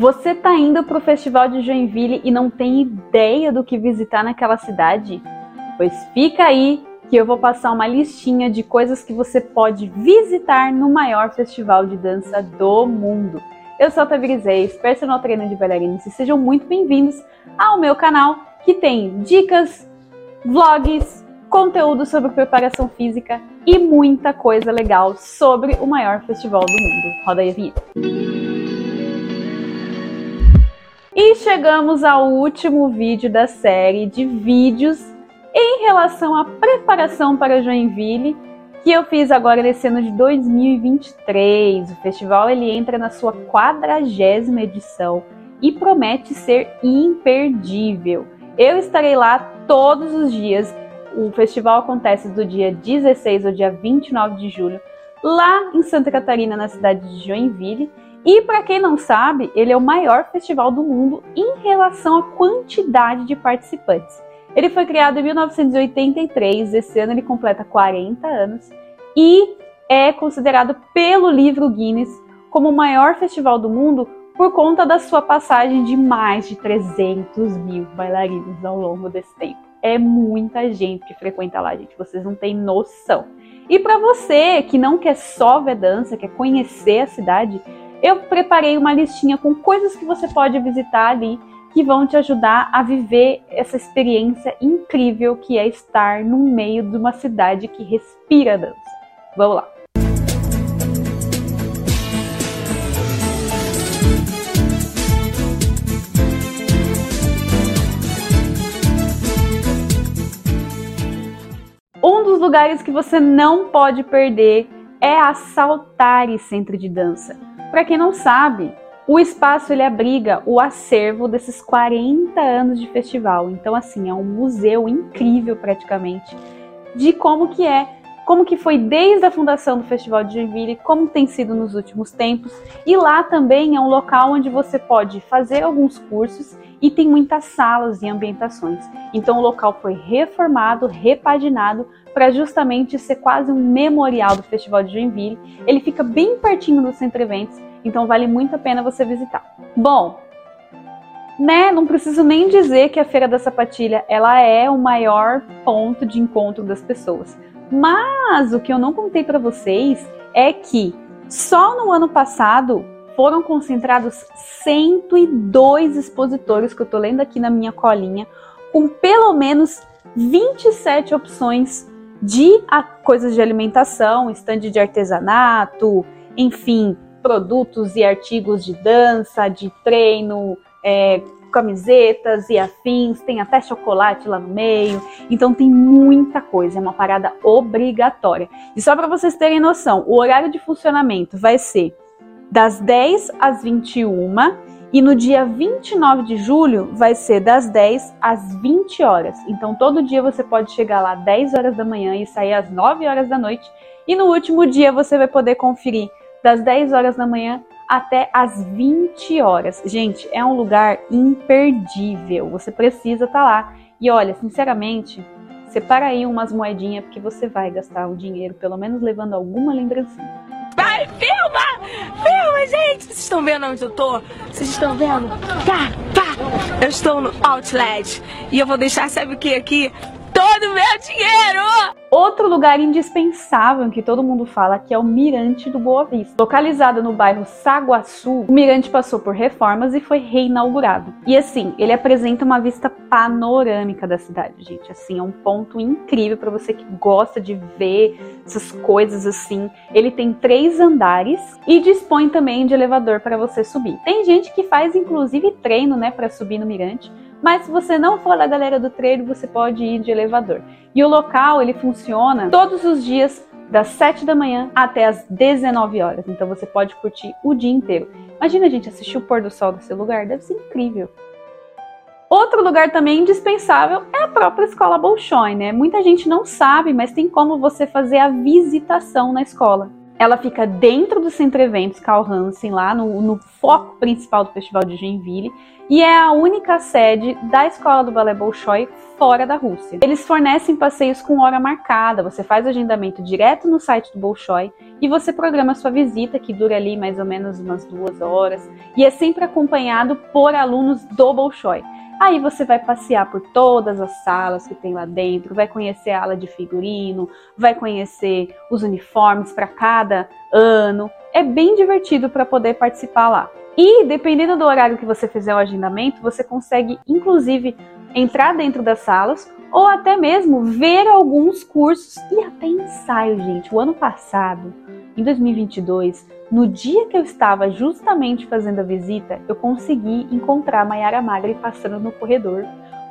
Você tá indo para o Festival de Joinville e não tem ideia do que visitar naquela cidade? Pois fica aí que eu vou passar uma listinha de coisas que você pode visitar no maior festival de dança do mundo. Eu sou a Tabirizei, personal trainer de bailarinos e sejam muito bem-vindos ao meu canal que tem dicas, vlogs, conteúdo sobre preparação física e muita coisa legal sobre o maior festival do mundo. Roda aí a vinheta. E chegamos ao último vídeo da série de vídeos em relação à preparação para Joinville, que eu fiz agora nesse ano de 2023. O festival ele entra na sua quadragésima edição e promete ser imperdível. Eu estarei lá todos os dias. O festival acontece do dia 16 ao dia 29 de julho, lá em Santa Catarina, na cidade de Joinville. E para quem não sabe, ele é o maior festival do mundo em relação à quantidade de participantes. Ele foi criado em 1983, esse ano ele completa 40 anos e é considerado pelo livro Guinness como o maior festival do mundo por conta da sua passagem de mais de 300 mil bailarinos ao longo desse tempo. É muita gente que frequenta lá, gente, vocês não têm noção. E para você que não quer só ver dança, quer conhecer a cidade, eu preparei uma listinha com coisas que você pode visitar ali que vão te ajudar a viver essa experiência incrível que é estar no meio de uma cidade que respira dança. Vamos lá! Um dos lugares que você não pode perder é a Saltari Centro de Dança. Para quem não sabe, o espaço ele abriga o acervo desses 40 anos de festival. Então assim, é um museu incrível praticamente de como que é, como que foi desde a fundação do Festival de Joinville, como tem sido nos últimos tempos. E lá também é um local onde você pode fazer alguns cursos e tem muitas salas e ambientações. Então o local foi reformado, repaginado para justamente ser quase um memorial do Festival de Joinville. Ele fica bem pertinho do Centro Eventos então vale muito a pena você visitar. Bom, né, não preciso nem dizer que a Feira da Sapatilha ela é o maior ponto de encontro das pessoas. Mas o que eu não contei para vocês é que só no ano passado foram concentrados 102 expositores que eu tô lendo aqui na minha colinha, com pelo menos 27 opções de coisas de alimentação, estande de artesanato, enfim, produtos e artigos de dança, de treino, é, camisetas e afins, tem até chocolate lá no meio. Então tem muita coisa, é uma parada obrigatória. E só para vocês terem noção, o horário de funcionamento vai ser das 10 às 21 e no dia 29 de julho vai ser das 10 às 20 horas. Então todo dia você pode chegar lá às 10 horas da manhã e sair às 9 horas da noite. E no último dia você vai poder conferir das 10 horas da manhã até as 20 horas. Gente, é um lugar imperdível. Você precisa estar tá lá. E olha, sinceramente, separa aí umas moedinhas porque você vai gastar o dinheiro, pelo menos levando alguma lembrancinha. Vai, filma! Filma, gente! Vocês estão vendo onde eu tô? Vocês estão vendo? Tá, tá! Eu estou no Outlet e eu vou deixar, sabe o que aqui? Todo meu dinheiro! Outro lugar indispensável que todo mundo fala que é o Mirante do Boa Vista. Localizado no bairro Saguaçu, o Mirante passou por reformas e foi reinaugurado. E assim, ele apresenta uma vista panorâmica da cidade, gente. Assim, é um ponto incrível para você que gosta de ver essas coisas assim. Ele tem três andares e dispõe também de elevador para você subir. Tem gente que faz inclusive treino, né, para subir no Mirante. Mas se você não for da galera do treino, você pode ir de elevador. E o local ele funciona todos os dias das 7 da manhã até as 19 horas. Então você pode curtir o dia inteiro. Imagina, gente, assistir o pôr do sol desse lugar, deve ser incrível. Outro lugar também indispensável é a própria escola Bolshoi, né? Muita gente não sabe, mas tem como você fazer a visitação na escola. Ela fica dentro do Centro Eventos Carl Hansen, lá no, no, foco principal do Festival de Joinville, e é a única sede da Escola do Balé Bolshoi fora da Rússia. Eles fornecem passeios com hora marcada, você faz agendamento direto no site do Bolshoi e você programa sua visita, que dura ali mais ou menos umas duas horas, e é sempre acompanhado por alunos do Bolshoi. Aí você vai passear por todas as salas que tem lá dentro, vai conhecer a ala de figurino, vai conhecer os uniformes para cada ano. É bem divertido para poder participar lá. E dependendo do horário que você fizer o agendamento, você consegue inclusive entrar dentro das salas ou até mesmo ver alguns cursos e até ensaio, gente. O ano passado, em 2022, no dia que eu estava justamente fazendo a visita, eu consegui encontrar Maiara Magri passando no corredor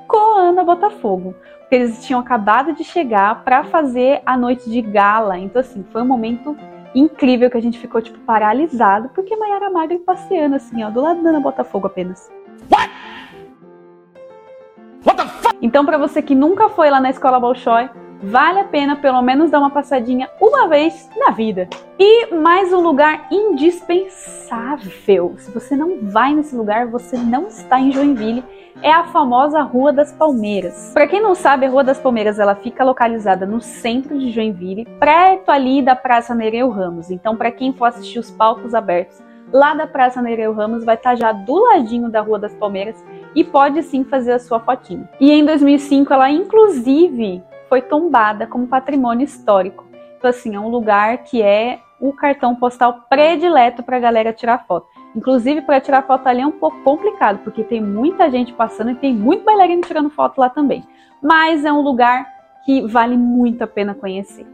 com a Ana Botafogo. Porque eles tinham acabado de chegar para fazer a noite de gala. Então, assim, foi um momento incrível que a gente ficou, tipo, paralisado, porque Maiara Magri passeando, assim, ó, do lado da Ana Botafogo apenas. What? What the fuck? Então, para você que nunca foi lá na escola Bolshoi, vale a pena pelo menos dar uma passadinha uma vez na vida. E mais um lugar indispensável. Se você não vai nesse lugar, você não está em Joinville. É a famosa Rua das Palmeiras. Para quem não sabe, a Rua das Palmeiras ela fica localizada no centro de Joinville, perto ali da Praça Nereu Ramos. Então, para quem for assistir os palcos abertos, lá da Praça Nereu Ramos vai estar já do ladinho da Rua das Palmeiras e pode sim fazer a sua fotinha. E em 2005 ela inclusive foi tombada como patrimônio histórico. Então, assim, é um lugar que é o cartão postal predileto para a galera tirar foto. Inclusive, para tirar foto ali é um pouco complicado, porque tem muita gente passando e tem muito bailarino tirando foto lá também. Mas é um lugar que vale muito a pena conhecer.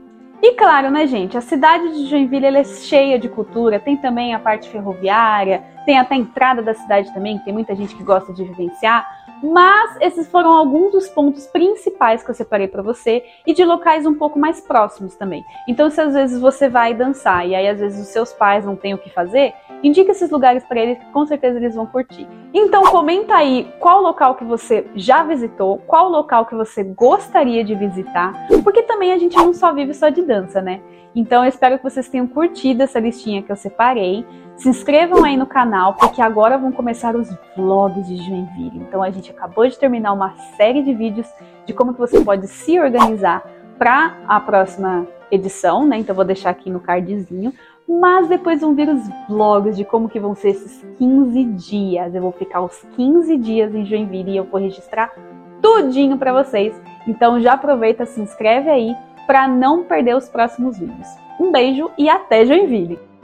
E claro, né, gente, a cidade de Joinville é cheia de cultura, tem também a parte ferroviária, tem até a entrada da cidade também, que tem muita gente que gosta de vivenciar. Mas esses foram alguns dos pontos principais que eu separei para você e de locais um pouco mais próximos também. Então, se às vezes você vai dançar e aí às vezes os seus pais não têm o que fazer, indica esses lugares para eles que com certeza eles vão curtir. Então, comenta aí qual local que você já visitou, qual local que você gostaria de visitar, porque também a gente não só vive só de dança, né? Então, eu espero que vocês tenham curtido essa listinha que eu separei. Se inscrevam aí no canal, porque agora vão começar os vlogs de Joinville. Então a gente acabou de terminar uma série de vídeos de como que você pode se organizar para a próxima edição, né? Então vou deixar aqui no cardzinho. Mas depois vão vir os vlogs de como que vão ser esses 15 dias. Eu vou ficar os 15 dias em Joinville e eu vou registrar tudinho para vocês. Então já aproveita, se inscreve aí para não perder os próximos vídeos. Um beijo e até Joinville!